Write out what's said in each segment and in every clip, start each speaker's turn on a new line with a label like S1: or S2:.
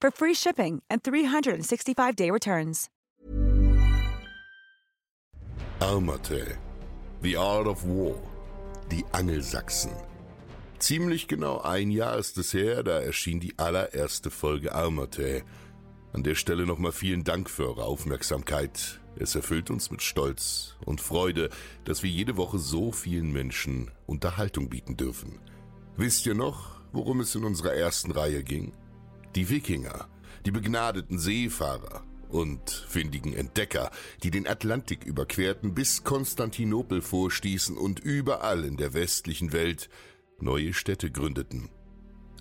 S1: for free shipping and 365-day returns.
S2: Armate. The Art of War. Die Angelsachsen. Ziemlich genau ein Jahr ist es her, da erschien die allererste Folge Armate. An der Stelle nochmal vielen Dank für eure Aufmerksamkeit. Es erfüllt uns mit Stolz und Freude, dass wir jede Woche so vielen Menschen Unterhaltung bieten dürfen. Wisst ihr noch, worum es in unserer ersten Reihe ging? Die Wikinger, die begnadeten Seefahrer und findigen Entdecker, die den Atlantik überquerten, bis Konstantinopel vorstießen und überall in der westlichen Welt neue Städte gründeten.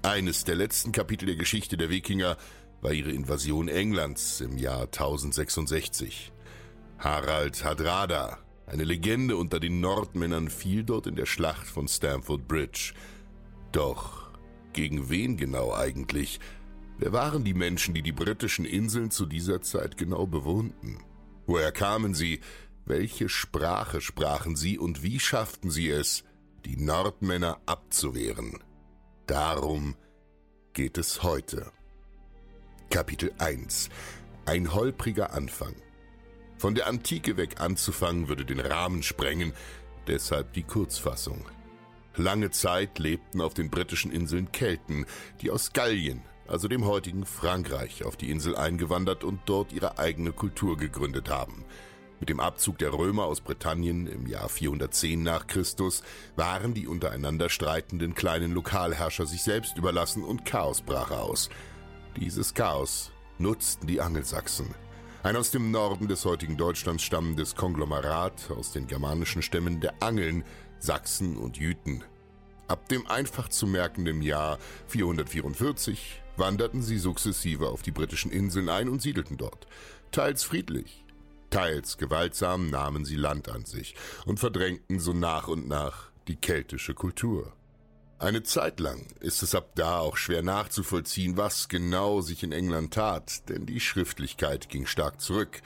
S2: Eines der letzten Kapitel der Geschichte der Wikinger war ihre Invasion Englands im Jahr 1066. Harald Hadrada, eine Legende unter den Nordmännern, fiel dort in der Schlacht von Stamford Bridge. Doch gegen wen genau eigentlich? Wer waren die Menschen, die die britischen Inseln zu dieser Zeit genau bewohnten? Woher kamen sie? Welche Sprache sprachen sie und wie schafften sie es, die Nordmänner abzuwehren? Darum geht es heute. Kapitel 1 Ein holpriger Anfang. Von der Antike weg anzufangen würde den Rahmen sprengen, deshalb die Kurzfassung. Lange Zeit lebten auf den britischen Inseln Kelten, die aus Gallien, also dem heutigen Frankreich, auf die Insel eingewandert und dort ihre eigene Kultur gegründet haben. Mit dem Abzug der Römer aus Britannien im Jahr 410 nach Christus waren die untereinander streitenden kleinen Lokalherrscher sich selbst überlassen und Chaos brach aus. Dieses Chaos nutzten die Angelsachsen. Ein aus dem Norden des heutigen Deutschlands stammendes Konglomerat aus den germanischen Stämmen der Angeln, Sachsen und Jüten. Ab dem einfach zu merkenden Jahr 444 wanderten sie sukzessive auf die britischen Inseln ein und siedelten dort. Teils friedlich, teils gewaltsam nahmen sie Land an sich und verdrängten so nach und nach die keltische Kultur. Eine Zeit lang ist es ab da auch schwer nachzuvollziehen, was genau sich in England tat, denn die Schriftlichkeit ging stark zurück.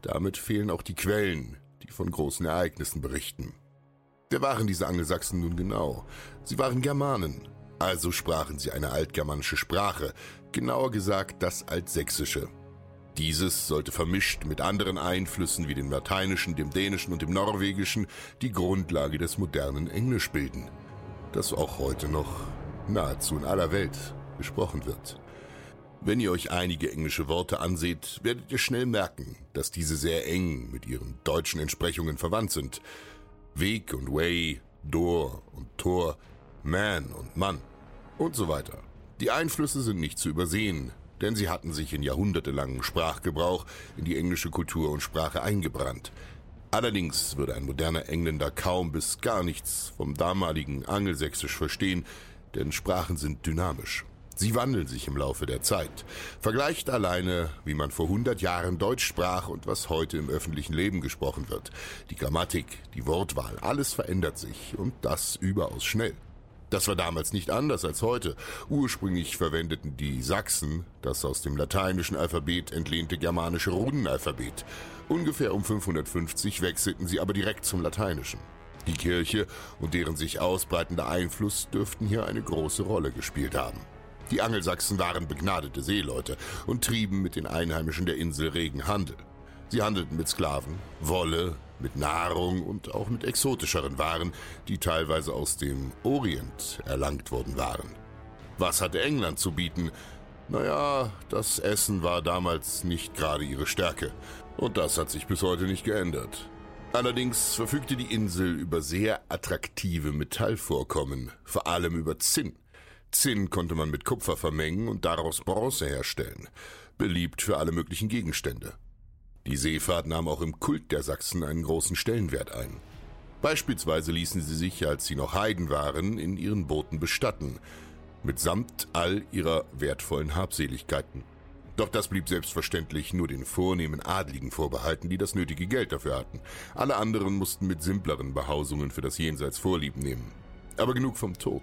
S2: Damit fehlen auch die Quellen, die von großen Ereignissen berichten. Wer waren diese Angelsachsen nun genau? Sie waren Germanen, also sprachen sie eine altgermanische Sprache, genauer gesagt das Altsächsische. Dieses sollte vermischt mit anderen Einflüssen wie dem Lateinischen, dem Dänischen und dem Norwegischen die Grundlage des modernen Englisch bilden das auch heute noch nahezu in aller Welt gesprochen wird. Wenn ihr euch einige englische Worte anseht, werdet ihr schnell merken, dass diese sehr eng mit ihren deutschen Entsprechungen verwandt sind. Weg und Way, Door und Tor, Man und Mann und so weiter. Die Einflüsse sind nicht zu übersehen, denn sie hatten sich in jahrhundertelangem Sprachgebrauch in die englische Kultur und Sprache eingebrannt. Allerdings würde ein moderner Engländer kaum bis gar nichts vom damaligen Angelsächsisch verstehen, denn Sprachen sind dynamisch. Sie wandeln sich im Laufe der Zeit. Vergleicht alleine, wie man vor 100 Jahren Deutsch sprach und was heute im öffentlichen Leben gesprochen wird. Die Grammatik, die Wortwahl, alles verändert sich und das überaus schnell. Das war damals nicht anders als heute. Ursprünglich verwendeten die Sachsen das aus dem lateinischen Alphabet entlehnte germanische Runenalphabet. Ungefähr um 550 wechselten sie aber direkt zum Lateinischen. Die Kirche und deren sich ausbreitender Einfluss dürften hier eine große Rolle gespielt haben. Die Angelsachsen waren begnadete Seeleute und trieben mit den Einheimischen der Insel regen Handel. Sie handelten mit Sklaven, Wolle, mit Nahrung und auch mit exotischeren Waren, die teilweise aus dem Orient erlangt worden waren. Was hatte England zu bieten? Naja, das Essen war damals nicht gerade ihre Stärke. Und das hat sich bis heute nicht geändert. Allerdings verfügte die Insel über sehr attraktive Metallvorkommen, vor allem über Zinn. Zinn konnte man mit Kupfer vermengen und daraus Bronze herstellen, beliebt für alle möglichen Gegenstände. Die Seefahrt nahm auch im Kult der Sachsen einen großen Stellenwert ein. Beispielsweise ließen sie sich, als sie noch Heiden waren, in ihren Booten bestatten, mitsamt all ihrer wertvollen Habseligkeiten. Doch das blieb selbstverständlich nur den vornehmen Adligen vorbehalten, die das nötige Geld dafür hatten. Alle anderen mussten mit simpleren Behausungen für das Jenseits Vorlieb nehmen. Aber genug vom Tod.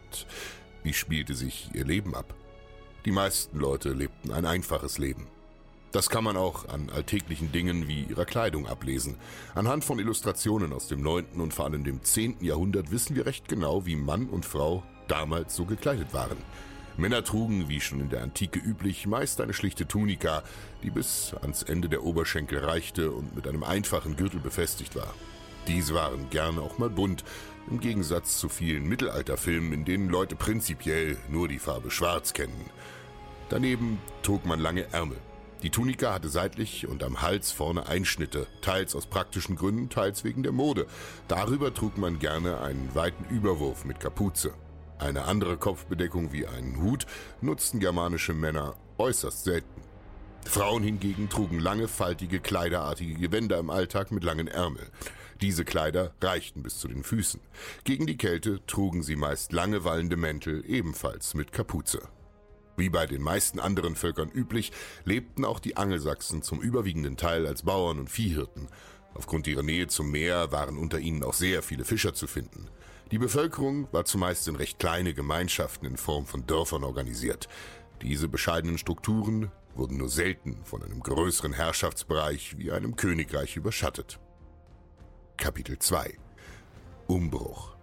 S2: Wie spielte sich ihr Leben ab? Die meisten Leute lebten ein einfaches Leben. Das kann man auch an alltäglichen Dingen wie ihrer Kleidung ablesen. Anhand von Illustrationen aus dem 9. und vor allem dem 10. Jahrhundert wissen wir recht genau, wie Mann und Frau damals so gekleidet waren. Männer trugen, wie schon in der Antike üblich, meist eine schlichte Tunika, die bis ans Ende der Oberschenkel reichte und mit einem einfachen Gürtel befestigt war. Diese waren gerne auch mal bunt, im Gegensatz zu vielen Mittelalterfilmen, in denen Leute prinzipiell nur die Farbe Schwarz kennen. Daneben trug man lange Ärmel. Die Tunika hatte seitlich und am Hals vorne Einschnitte, teils aus praktischen Gründen, teils wegen der Mode. Darüber trug man gerne einen weiten Überwurf mit Kapuze. Eine andere Kopfbedeckung wie einen Hut nutzten germanische Männer äußerst selten. Frauen hingegen trugen lange, faltige, kleiderartige Gewänder im Alltag mit langen Ärmeln. Diese Kleider reichten bis zu den Füßen. Gegen die Kälte trugen sie meist lange wallende Mäntel, ebenfalls mit Kapuze. Wie bei den meisten anderen Völkern üblich, lebten auch die Angelsachsen zum überwiegenden Teil als Bauern und Viehhirten. Aufgrund ihrer Nähe zum Meer waren unter ihnen auch sehr viele Fischer zu finden. Die Bevölkerung war zumeist in recht kleine Gemeinschaften in Form von Dörfern organisiert. Diese bescheidenen Strukturen wurden nur selten von einem größeren Herrschaftsbereich wie einem Königreich überschattet. Kapitel 2 Umbruch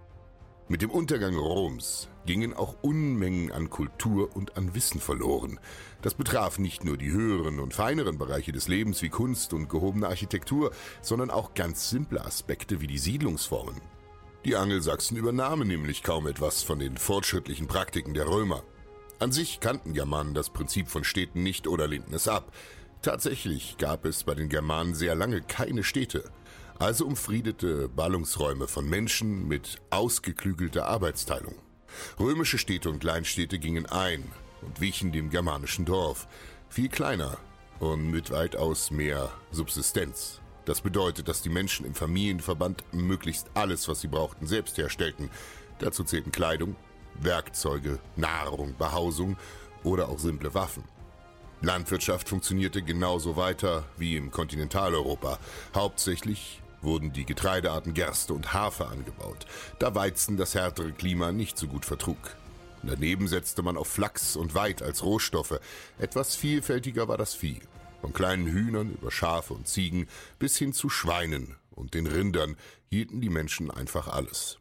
S2: Mit dem Untergang Roms gingen auch Unmengen an Kultur und an Wissen verloren. Das betraf nicht nur die höheren und feineren Bereiche des Lebens wie Kunst und gehobene Architektur, sondern auch ganz simple Aspekte wie die Siedlungsformen. Die Angelsachsen übernahmen nämlich kaum etwas von den fortschrittlichen Praktiken der Römer. An sich kannten Germanen das Prinzip von Städten nicht oder lehnten es ab. Tatsächlich gab es bei den Germanen sehr lange keine Städte also umfriedete Ballungsräume von Menschen mit ausgeklügelter Arbeitsteilung. Römische Städte und Kleinstädte gingen ein und wichen dem germanischen Dorf, viel kleiner und mit weitaus mehr Subsistenz. Das bedeutet, dass die Menschen im Familienverband möglichst alles, was sie brauchten, selbst herstellten. Dazu zählten Kleidung, Werkzeuge, Nahrung, Behausung oder auch simple Waffen. Landwirtschaft funktionierte genauso weiter wie im Kontinentaleuropa, hauptsächlich wurden die Getreidearten Gerste und Hafer angebaut, da Weizen das härtere Klima nicht so gut vertrug. Daneben setzte man auf Flachs und Weid als Rohstoffe. Etwas vielfältiger war das Vieh. Von kleinen Hühnern über Schafe und Ziegen bis hin zu Schweinen und den Rindern hielten die Menschen einfach alles.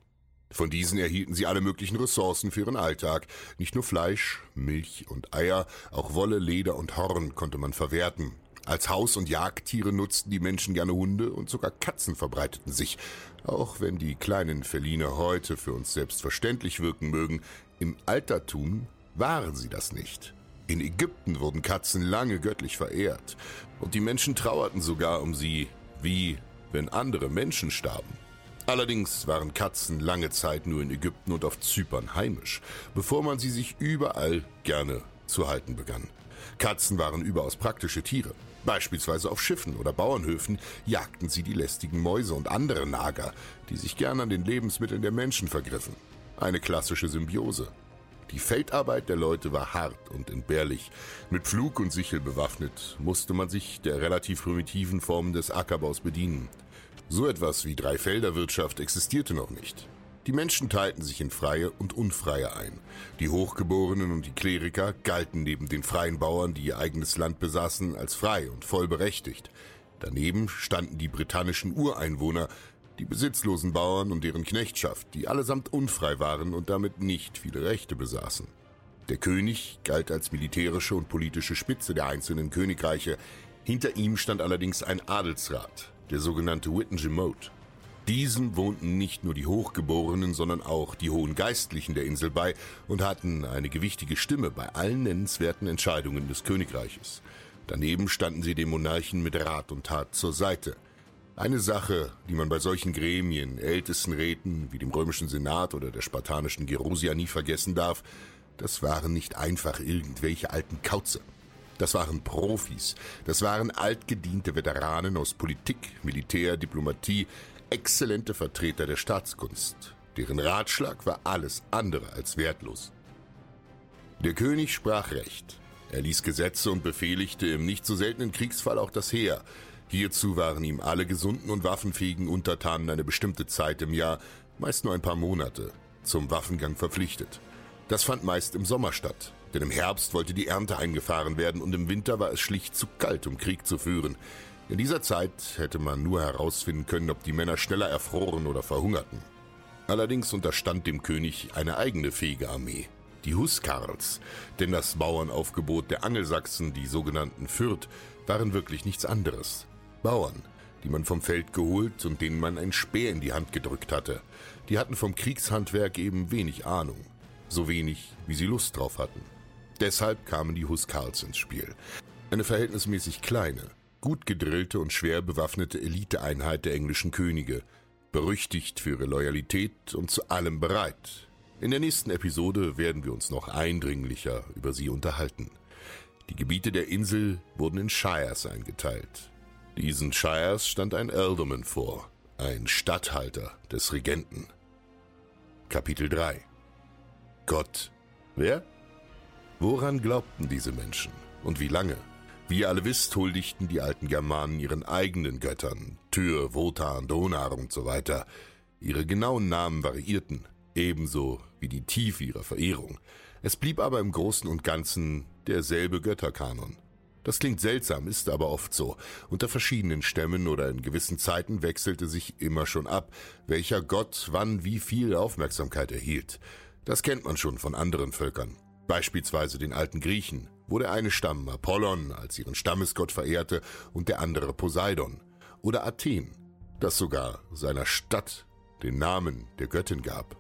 S2: Von diesen erhielten sie alle möglichen Ressourcen für ihren Alltag. Nicht nur Fleisch, Milch und Eier, auch Wolle, Leder und Horn konnte man verwerten. Als Haus- und Jagdtiere nutzten die Menschen gerne Hunde und sogar Katzen verbreiteten sich. Auch wenn die kleinen Feline heute für uns selbstverständlich wirken mögen, im Altertum waren sie das nicht. In Ägypten wurden Katzen lange göttlich verehrt und die Menschen trauerten sogar um sie, wie wenn andere Menschen starben. Allerdings waren Katzen lange Zeit nur in Ägypten und auf Zypern heimisch, bevor man sie sich überall gerne zu halten begann. Katzen waren überaus praktische Tiere. Beispielsweise auf Schiffen oder Bauernhöfen jagten sie die lästigen Mäuse und andere Nager, die sich gern an den Lebensmitteln der Menschen vergriffen. Eine klassische Symbiose. Die Feldarbeit der Leute war hart und entbehrlich. Mit Pflug und Sichel bewaffnet musste man sich der relativ primitiven Formen des Ackerbaus bedienen. So etwas wie Dreifelderwirtschaft existierte noch nicht. Die Menschen teilten sich in Freie und Unfreie ein. Die Hochgeborenen und die Kleriker galten neben den freien Bauern, die ihr eigenes Land besaßen, als frei und vollberechtigt. Daneben standen die britannischen Ureinwohner, die besitzlosen Bauern und deren Knechtschaft, die allesamt unfrei waren und damit nicht viele Rechte besaßen. Der König galt als militärische und politische Spitze der einzelnen Königreiche. Hinter ihm stand allerdings ein Adelsrat, der sogenannte Wittengemote. Diesen wohnten nicht nur die Hochgeborenen, sondern auch die hohen Geistlichen der Insel bei und hatten eine gewichtige Stimme bei allen nennenswerten Entscheidungen des Königreiches. Daneben standen sie dem Monarchen mit Rat und Tat zur Seite. Eine Sache, die man bei solchen Gremien, ältesten Räten wie dem römischen Senat oder der spartanischen Gerusia nie vergessen darf, das waren nicht einfach irgendwelche alten Kauze. Das waren Profis, das waren altgediente Veteranen aus Politik, Militär, Diplomatie, exzellente Vertreter der Staatskunst. Deren Ratschlag war alles andere als wertlos. Der König sprach Recht. Er ließ Gesetze und befehligte im nicht so seltenen Kriegsfall auch das Heer. Hierzu waren ihm alle gesunden und waffenfähigen Untertanen eine bestimmte Zeit im Jahr, meist nur ein paar Monate, zum Waffengang verpflichtet. Das fand meist im Sommer statt, denn im Herbst wollte die Ernte eingefahren werden und im Winter war es schlicht zu kalt, um Krieg zu führen. In dieser Zeit hätte man nur herausfinden können, ob die Männer schneller erfroren oder verhungerten. Allerdings unterstand dem König eine eigene fähige Armee, die Huskarls, denn das Bauernaufgebot der Angelsachsen, die sogenannten Fürth, waren wirklich nichts anderes. Bauern, die man vom Feld geholt und denen man ein Speer in die Hand gedrückt hatte. Die hatten vom Kriegshandwerk eben wenig Ahnung, so wenig, wie sie Lust drauf hatten. Deshalb kamen die Huskarls ins Spiel. Eine verhältnismäßig kleine, gut gedrillte und schwer bewaffnete Eliteeinheit der englischen Könige, berüchtigt für ihre Loyalität und zu allem bereit. In der nächsten Episode werden wir uns noch eindringlicher über sie unterhalten. Die Gebiete der Insel wurden in Shires eingeteilt. Diesen Shires stand ein Ealdorman vor, ein Statthalter des Regenten. Kapitel 3 Gott. Wer? Woran glaubten diese Menschen und wie lange? Wie ihr alle wisst, huldigten die alten Germanen ihren eigenen Göttern, Tyr, Wotan, Donar und so weiter. Ihre genauen Namen variierten, ebenso wie die Tiefe ihrer Verehrung. Es blieb aber im Großen und Ganzen derselbe Götterkanon. Das klingt seltsam, ist aber oft so. Unter verschiedenen Stämmen oder in gewissen Zeiten wechselte sich immer schon ab, welcher Gott wann wie viel Aufmerksamkeit erhielt. Das kennt man schon von anderen Völkern. Beispielsweise den alten Griechen, wo der eine Stamm Apollon als ihren Stammesgott verehrte und der andere Poseidon. Oder Athen, das sogar seiner Stadt den Namen der Göttin gab.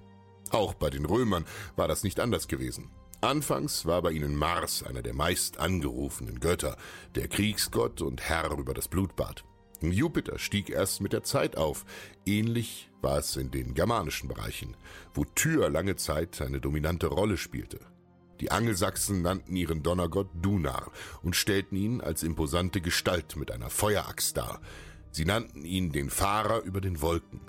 S2: Auch bei den Römern war das nicht anders gewesen. Anfangs war bei ihnen Mars einer der meist angerufenen Götter, der Kriegsgott und Herr über das Blutbad. Jupiter stieg erst mit der Zeit auf. Ähnlich war es in den germanischen Bereichen, wo Tyr lange Zeit eine dominante Rolle spielte. Die Angelsachsen nannten ihren Donnergott Dunar und stellten ihn als imposante Gestalt mit einer Feueraxt dar. Sie nannten ihn den Fahrer über den Wolken.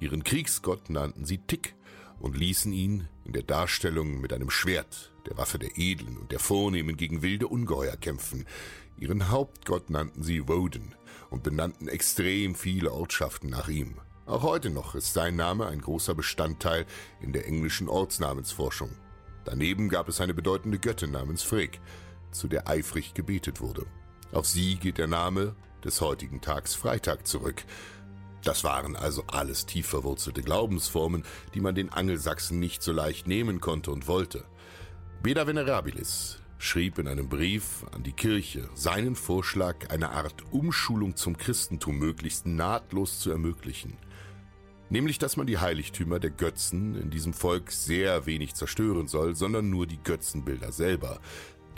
S2: Ihren Kriegsgott nannten sie Tick und ließen ihn in der Darstellung mit einem Schwert, der Waffe der Edlen und der Vornehmen gegen wilde Ungeheuer kämpfen. Ihren Hauptgott nannten sie Woden und benannten extrem viele Ortschaften nach ihm. Auch heute noch ist sein Name ein großer Bestandteil in der englischen Ortsnamensforschung. Daneben gab es eine bedeutende Göttin namens Frigg, zu der eifrig gebetet wurde. Auf sie geht der Name des heutigen Tags Freitag zurück. Das waren also alles tief verwurzelte Glaubensformen, die man den Angelsachsen nicht so leicht nehmen konnte und wollte. Beda Venerabilis schrieb in einem Brief an die Kirche seinen Vorschlag, eine Art Umschulung zum Christentum möglichst nahtlos zu ermöglichen – nämlich dass man die Heiligtümer der Götzen in diesem Volk sehr wenig zerstören soll, sondern nur die Götzenbilder selber,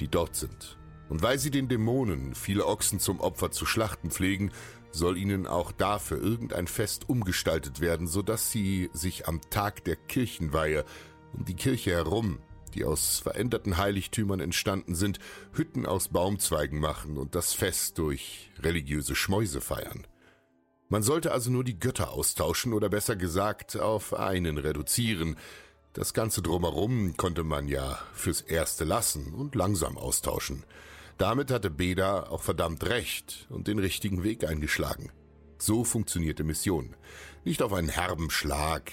S2: die dort sind. Und weil sie den Dämonen viele Ochsen zum Opfer zu schlachten pflegen, soll ihnen auch dafür irgendein Fest umgestaltet werden, so dass sie sich am Tag der Kirchenweihe um die Kirche herum, die aus veränderten Heiligtümern entstanden sind, Hütten aus Baumzweigen machen und das Fest durch religiöse Schmäuse feiern. Man sollte also nur die Götter austauschen oder besser gesagt auf einen reduzieren. Das Ganze drumherum konnte man ja fürs Erste lassen und langsam austauschen. Damit hatte Beda auch verdammt recht und den richtigen Weg eingeschlagen. So funktionierte Mission. Nicht auf einen herben Schlag.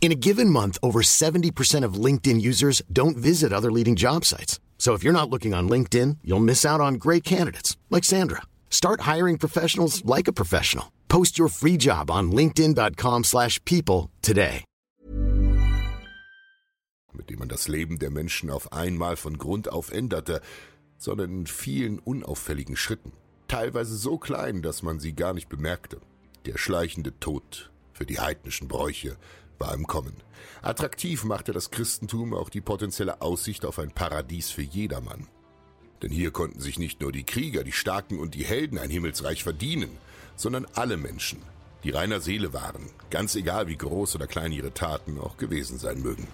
S3: In a given month, over 70% of LinkedIn users don't visit other leading job sites. So if you're not looking on LinkedIn, you'll miss out on great candidates like Sandra. Start hiring professionals like a professional. Post your free job on linkedin.com/people today.
S2: mit dem man das Leben der Menschen auf einmal von Grund auf änderte, sondern in vielen unauffälligen Schritten, teilweise so klein, dass man sie gar nicht bemerkte. Der schleichende Tod für die heidnischen Bräuche war im Kommen. Attraktiv machte das Christentum auch die potenzielle Aussicht auf ein Paradies für jedermann. Denn hier konnten sich nicht nur die Krieger, die Starken und die Helden ein Himmelsreich verdienen, sondern alle Menschen, die reiner Seele waren, ganz egal wie groß oder klein ihre Taten auch gewesen sein mögen.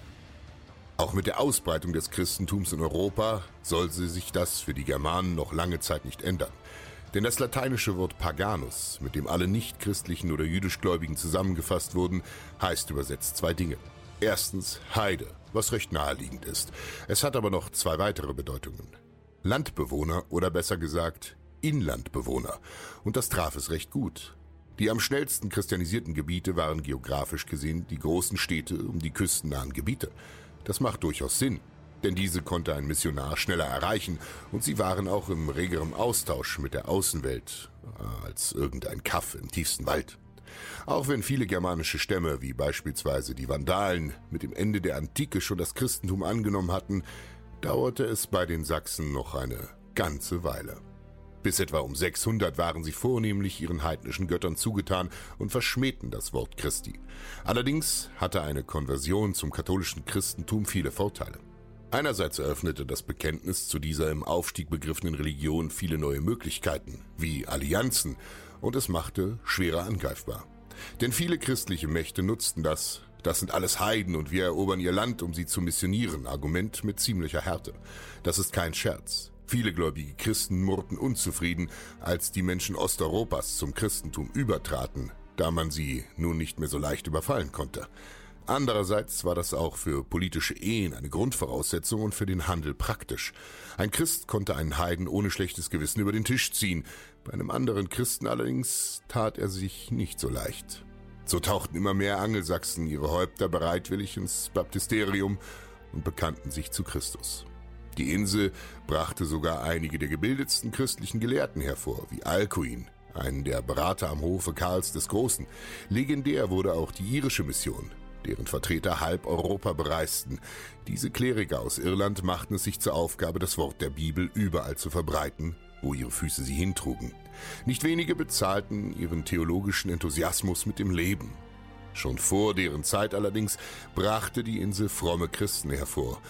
S2: Auch mit der Ausbreitung des Christentums in Europa sollte sich das für die Germanen noch lange Zeit nicht ändern. Denn das lateinische Wort paganus, mit dem alle nichtchristlichen oder jüdischgläubigen zusammengefasst wurden, heißt übersetzt zwei Dinge. Erstens Heide, was recht naheliegend ist. Es hat aber noch zwei weitere Bedeutungen. Landbewohner oder besser gesagt Inlandbewohner. Und das traf es recht gut. Die am schnellsten christianisierten Gebiete waren geografisch gesehen die großen Städte um die küstennahen Gebiete. Das macht durchaus Sinn, denn diese konnte ein Missionar schneller erreichen und sie waren auch im regerem Austausch mit der Außenwelt äh, als irgendein Kaff im tiefsten Wald. Auch wenn viele germanische Stämme, wie beispielsweise die Vandalen, mit dem Ende der Antike schon das Christentum angenommen hatten, dauerte es bei den Sachsen noch eine ganze Weile. Bis etwa um 600 waren sie vornehmlich ihren heidnischen Göttern zugetan und verschmähten das Wort Christi. Allerdings hatte eine Konversion zum katholischen Christentum viele Vorteile. Einerseits eröffnete das Bekenntnis zu dieser im Aufstieg begriffenen Religion viele neue Möglichkeiten, wie Allianzen, und es machte schwerer angreifbar. Denn viele christliche Mächte nutzten das, das sind alles Heiden und wir erobern ihr Land, um sie zu missionieren, Argument mit ziemlicher Härte. Das ist kein Scherz. Viele gläubige Christen murrten unzufrieden, als die Menschen Osteuropas zum Christentum übertraten, da man sie nun nicht mehr so leicht überfallen konnte. Andererseits war das auch für politische Ehen eine Grundvoraussetzung und für den Handel praktisch. Ein Christ konnte einen Heiden ohne schlechtes Gewissen über den Tisch ziehen, bei einem anderen Christen allerdings tat er sich nicht so leicht. So tauchten immer mehr Angelsachsen ihre Häupter bereitwillig ins Baptisterium und bekannten sich zu Christus. Die Insel brachte sogar einige der gebildetsten christlichen Gelehrten hervor, wie Alcuin, einen der Berater am Hofe Karls des Großen. Legendär wurde auch die irische Mission, deren Vertreter halb Europa bereisten. Diese Kleriker aus Irland machten es sich zur Aufgabe, das Wort der Bibel überall zu verbreiten, wo ihre Füße sie hintrugen. Nicht wenige bezahlten ihren theologischen Enthusiasmus mit dem Leben. Schon vor deren Zeit allerdings brachte die Insel fromme Christen hervor,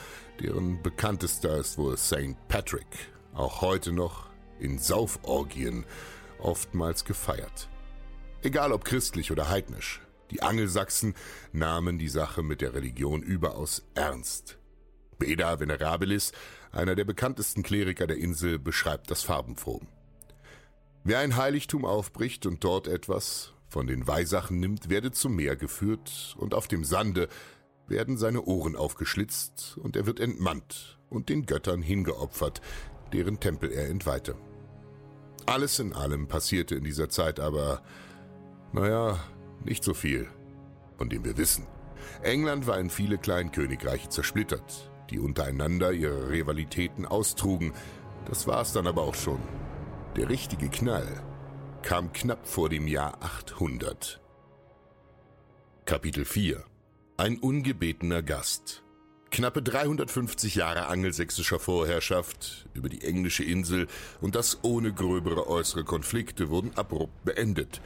S2: deren bekanntester ist wohl St. Patrick, auch heute noch in Sauforgien oftmals gefeiert. Egal ob christlich oder heidnisch, die Angelsachsen nahmen die Sache mit der Religion überaus ernst. Beda Venerabilis, einer der bekanntesten Kleriker der Insel, beschreibt das farbenfroh. Wer ein Heiligtum aufbricht und dort etwas von den Weihsachen nimmt, werde zum Meer geführt und auf dem Sande werden seine Ohren aufgeschlitzt und er wird entmannt und den Göttern hingeopfert, deren Tempel er entweihte. Alles in allem passierte in dieser Zeit aber, naja, nicht so viel, von dem wir wissen. England war in viele Kleinkönigreiche zersplittert, die untereinander ihre Rivalitäten austrugen. Das war's dann aber auch schon. Der richtige Knall kam knapp vor dem Jahr 800. Kapitel 4 Ein ungebetener Gast Knappe 350 Jahre angelsächsischer Vorherrschaft über die englische Insel und das ohne gröbere äußere Konflikte wurden abrupt beendet.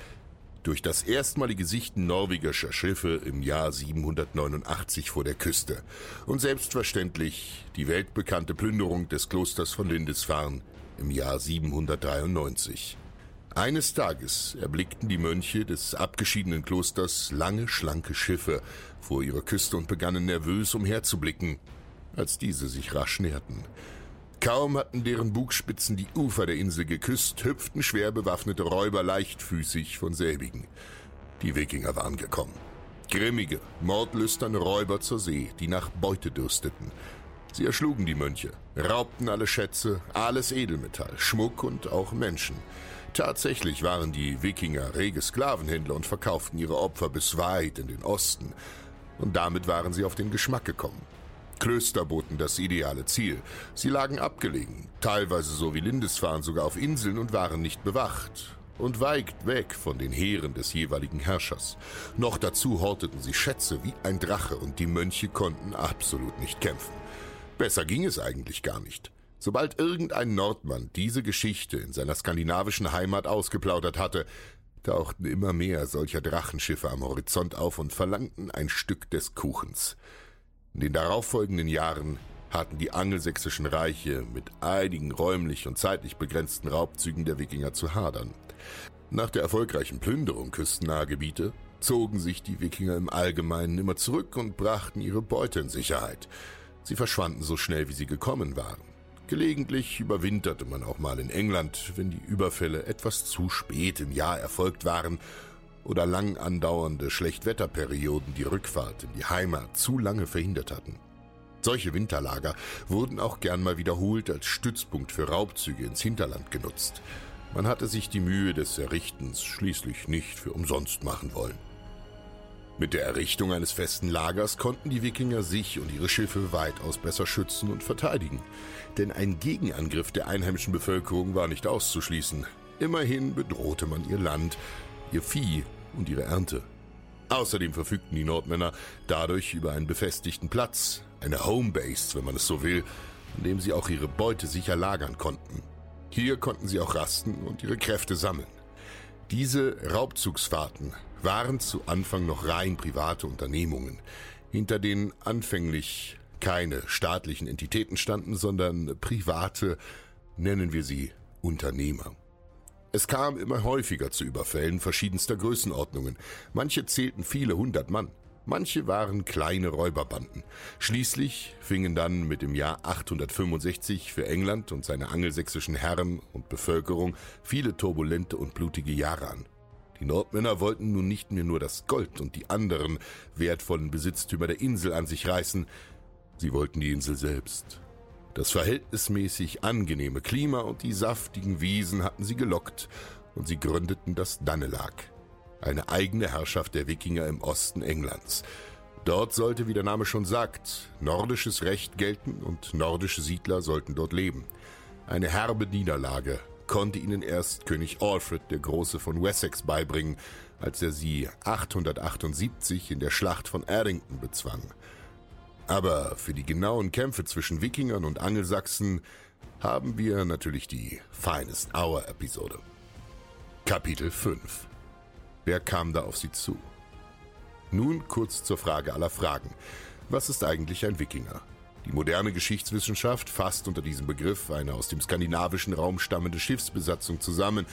S2: Durch das erstmalige Sichten norwegischer Schiffe im Jahr 789 vor der Küste und selbstverständlich die weltbekannte Plünderung des Klosters von Lindisfarne im Jahr 793. Eines Tages erblickten die Mönche des abgeschiedenen Klosters lange, schlanke Schiffe vor ihrer Küste und begannen nervös umherzublicken, als diese sich rasch näherten. Kaum hatten deren Bugspitzen die Ufer der Insel geküsst, hüpften schwer bewaffnete Räuber leichtfüßig von selbigen. Die Wikinger waren gekommen. Grimmige, mordlüsterne Räuber zur See, die nach Beute dürsteten. Sie erschlugen die Mönche, raubten alle Schätze, alles Edelmetall, Schmuck und auch Menschen. Tatsächlich waren die Wikinger rege Sklavenhändler und verkauften ihre Opfer bis weit in den Osten. Und damit waren sie auf den Geschmack gekommen. Klöster boten das ideale Ziel. Sie lagen abgelegen, teilweise so wie Lindisfarne sogar auf Inseln und waren nicht bewacht und weit weg von den Heeren des jeweiligen Herrschers. Noch dazu horteten sie Schätze wie ein Drache und die Mönche konnten absolut nicht kämpfen. Besser ging es eigentlich gar nicht. Sobald irgendein Nordmann diese Geschichte in seiner skandinavischen Heimat ausgeplaudert hatte, tauchten immer mehr solcher Drachenschiffe am Horizont auf und verlangten ein Stück des Kuchens. In den darauffolgenden Jahren hatten die angelsächsischen Reiche mit einigen räumlich und zeitlich begrenzten Raubzügen der Wikinger zu hadern. Nach der erfolgreichen Plünderung küstennaher Gebiete zogen sich die Wikinger im Allgemeinen immer zurück und brachten ihre Beute in Sicherheit. Sie verschwanden so schnell, wie sie gekommen waren. Gelegentlich überwinterte man auch mal in England, wenn die Überfälle etwas zu spät im Jahr erfolgt waren oder lang andauernde Schlechtwetterperioden die Rückfahrt in die Heimat zu lange verhindert hatten. Solche Winterlager wurden auch gern mal wiederholt als Stützpunkt für Raubzüge ins Hinterland genutzt. Man hatte sich die Mühe des Errichtens schließlich nicht für umsonst machen wollen. Mit der Errichtung eines festen Lagers konnten die Wikinger sich und ihre Schiffe weitaus besser schützen und verteidigen. Denn ein Gegenangriff der einheimischen Bevölkerung war nicht auszuschließen. Immerhin bedrohte man ihr Land, ihr Vieh und ihre Ernte. Außerdem verfügten die Nordmänner dadurch über einen befestigten Platz, eine Homebase, wenn man es so will, an dem sie auch ihre Beute sicher lagern konnten. Hier konnten sie auch rasten und ihre Kräfte sammeln. Diese Raubzugsfahrten waren zu Anfang noch rein private Unternehmungen, hinter denen anfänglich keine staatlichen Entitäten standen, sondern private, nennen wir sie Unternehmer. Es kam immer häufiger zu Überfällen verschiedenster Größenordnungen. Manche zählten viele hundert Mann. Manche waren kleine Räuberbanden. Schließlich fingen dann mit dem Jahr 865 für England und seine angelsächsischen Herren und Bevölkerung viele turbulente und blutige Jahre an. Die Nordmänner wollten nun nicht mehr nur das Gold und die anderen wertvollen Besitztümer der Insel an sich reißen, sie wollten die Insel selbst. Das verhältnismäßig angenehme Klima und die saftigen Wiesen hatten sie gelockt und sie gründeten das Danelag, eine eigene Herrschaft der Wikinger im Osten Englands. Dort sollte, wie der Name schon sagt, nordisches Recht gelten und nordische Siedler sollten dort leben. Eine herbe Niederlage konnte ihnen erst König Alfred der Große von Wessex beibringen, als er sie 878 in der Schlacht von Erdington bezwang. Aber für die genauen Kämpfe zwischen Wikingern und Angelsachsen haben wir natürlich die Finest Hour Episode. Kapitel 5 Wer kam da auf sie zu? Nun kurz zur Frage aller Fragen. Was ist eigentlich ein Wikinger? Die moderne Geschichtswissenschaft fasst unter diesem Begriff eine aus dem skandinavischen Raum stammende Schiffsbesatzung zusammen,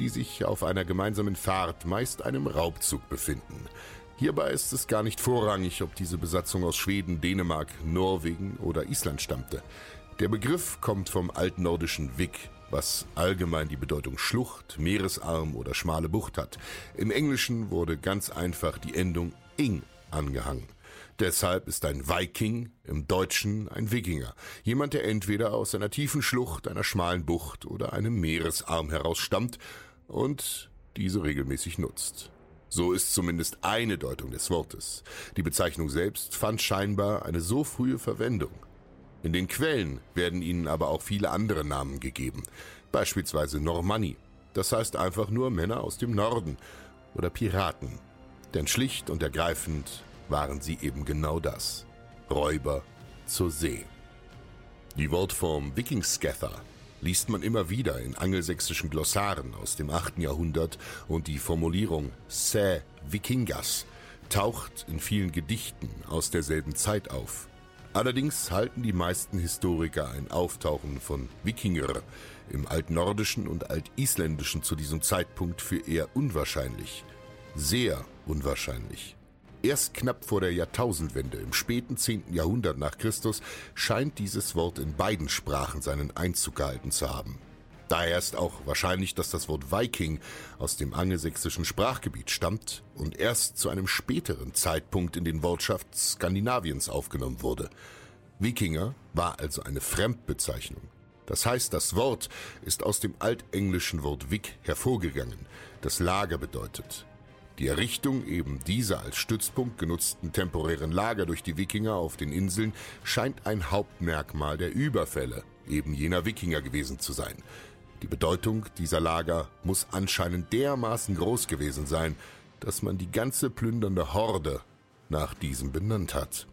S2: die sich auf einer gemeinsamen Fahrt, meist einem Raubzug, befinden. Hierbei ist es gar nicht vorrangig, ob diese Besatzung aus Schweden, Dänemark, Norwegen oder Island stammte. Der Begriff kommt vom altnordischen Vik, was allgemein die Bedeutung Schlucht, Meeresarm oder schmale Bucht hat. Im Englischen wurde ganz einfach die Endung ing angehangen. Deshalb ist ein Viking im Deutschen ein Wikinger. Jemand, der entweder aus einer tiefen Schlucht, einer schmalen Bucht oder einem Meeresarm heraus stammt und diese regelmäßig nutzt. So ist zumindest eine Deutung des Wortes. Die Bezeichnung selbst fand scheinbar eine so frühe Verwendung. In den Quellen werden ihnen aber auch viele andere Namen gegeben, beispielsweise Normanni, das heißt einfach nur Männer aus dem Norden, oder Piraten, denn schlicht und ergreifend waren sie eben genau das. Räuber zur See. Die Wortform Wikingscather liest man immer wieder in angelsächsischen Glossaren aus dem 8. Jahrhundert und die Formulierung Sä Vikingas taucht in vielen Gedichten aus derselben Zeit auf. Allerdings halten die meisten Historiker ein Auftauchen von Wikinger im Altnordischen und Altisländischen zu diesem Zeitpunkt für eher unwahrscheinlich. Sehr unwahrscheinlich. Erst knapp vor der Jahrtausendwende, im späten 10. Jahrhundert nach Christus, scheint dieses Wort in beiden Sprachen seinen Einzug gehalten zu haben. Daher ist auch wahrscheinlich, dass das Wort Viking aus dem angelsächsischen Sprachgebiet stammt und erst zu einem späteren Zeitpunkt in den Wortschaft Skandinaviens aufgenommen wurde. Wikinger war also eine Fremdbezeichnung. Das heißt, das Wort ist aus dem altenglischen Wort Vik hervorgegangen, das Lager bedeutet. Die Errichtung eben dieser als Stützpunkt genutzten temporären Lager durch die Wikinger auf den Inseln scheint ein Hauptmerkmal der Überfälle eben jener Wikinger gewesen zu sein. Die Bedeutung dieser Lager muss anscheinend dermaßen groß gewesen sein, dass man die ganze plündernde Horde nach diesem benannt hat.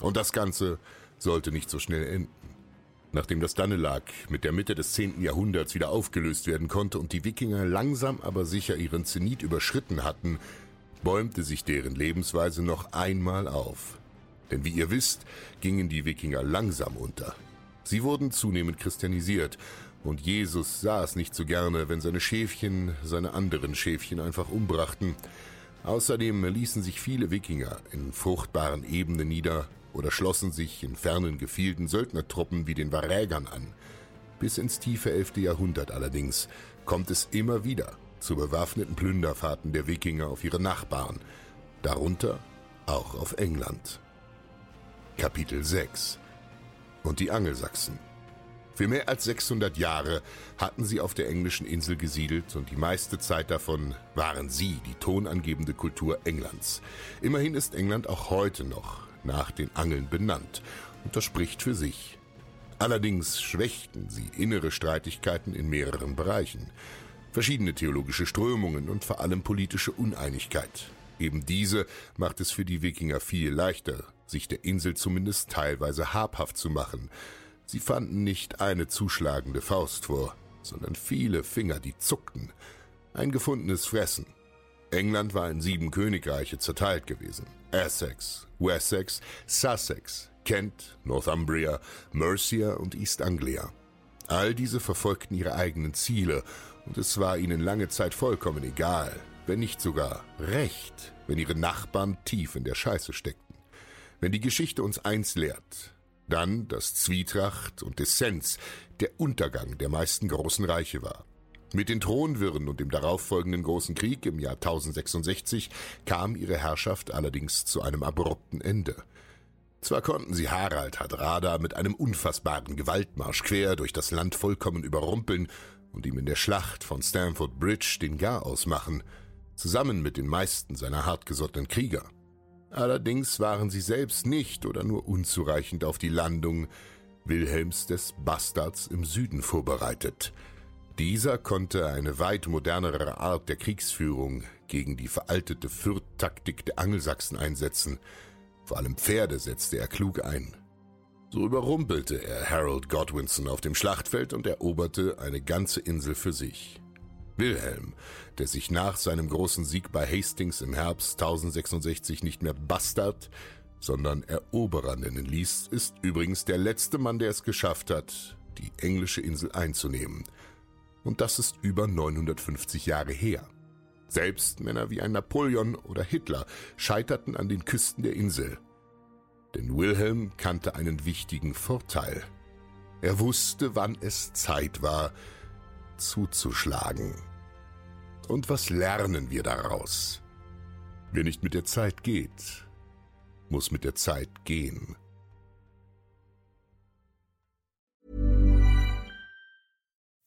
S2: Und das Ganze sollte nicht so schnell enden. Nachdem das Dannelag mit der Mitte des 10. Jahrhunderts wieder aufgelöst werden konnte und die Wikinger langsam aber sicher ihren Zenit überschritten hatten, bäumte sich deren Lebensweise noch einmal auf. Denn wie ihr wisst, gingen die Wikinger langsam unter. Sie wurden zunehmend christianisiert und Jesus sah es nicht so gerne, wenn seine Schäfchen seine anderen Schäfchen einfach umbrachten. Außerdem ließen sich viele Wikinger in fruchtbaren Ebenen nieder oder schlossen sich in fernen Gefilden Söldnertruppen wie den Varägern an. Bis ins tiefe 11. Jahrhundert allerdings kommt es immer wieder zu bewaffneten Plünderfahrten der Wikinger auf ihre Nachbarn, darunter auch auf England. Kapitel 6 Und die Angelsachsen für mehr als 600 Jahre hatten sie auf der englischen Insel gesiedelt und die meiste Zeit davon waren sie die tonangebende Kultur Englands. Immerhin ist England auch heute noch nach den Angeln benannt und das spricht für sich. Allerdings schwächten sie innere Streitigkeiten in mehreren Bereichen, verschiedene theologische Strömungen und vor allem politische Uneinigkeit. Eben diese macht es für die Wikinger viel leichter, sich der Insel zumindest teilweise habhaft zu machen, Sie fanden nicht eine zuschlagende Faust vor, sondern viele Finger, die zuckten. Ein gefundenes Fressen. England war in sieben Königreiche zerteilt gewesen. Essex, Wessex, Sussex, Kent, Northumbria, Mercia und East Anglia. All diese verfolgten ihre eigenen Ziele, und es war ihnen lange Zeit vollkommen egal, wenn nicht sogar recht, wenn ihre Nachbarn tief in der Scheiße steckten. Wenn die Geschichte uns eins lehrt, dann, dass Zwietracht und Dissens der Untergang der meisten großen Reiche war. Mit den Thronwirren und dem darauffolgenden Großen Krieg im Jahr 1066 kam ihre Herrschaft allerdings zu einem abrupten Ende. Zwar konnten sie Harald Hadrada mit einem unfassbaren Gewaltmarsch quer durch das Land vollkommen überrumpeln und ihm in der Schlacht von Stamford Bridge den Garaus machen, zusammen mit den meisten seiner hartgesottenen Krieger. Allerdings waren sie selbst nicht oder nur unzureichend auf die Landung Wilhelms des Bastards im Süden vorbereitet. Dieser konnte eine weit modernere Art der Kriegsführung gegen die veraltete Fürth-Taktik der Angelsachsen einsetzen. Vor allem Pferde setzte er klug ein. So überrumpelte er Harold Godwinson auf dem Schlachtfeld und eroberte eine ganze Insel für sich. Wilhelm, der sich nach seinem großen Sieg bei Hastings im Herbst 1066 nicht mehr Bastard, sondern Eroberer nennen ließ, ist übrigens der letzte Mann, der es geschafft hat, die englische Insel einzunehmen. Und das ist über 950 Jahre her. Selbst Männer wie ein Napoleon oder Hitler scheiterten an den Küsten der Insel. Denn Wilhelm kannte einen wichtigen Vorteil. Er wusste, wann es Zeit war, zuzuschlagen. Und was lernen wir daraus? Wer nicht mit der Zeit geht, muss mit der Zeit gehen.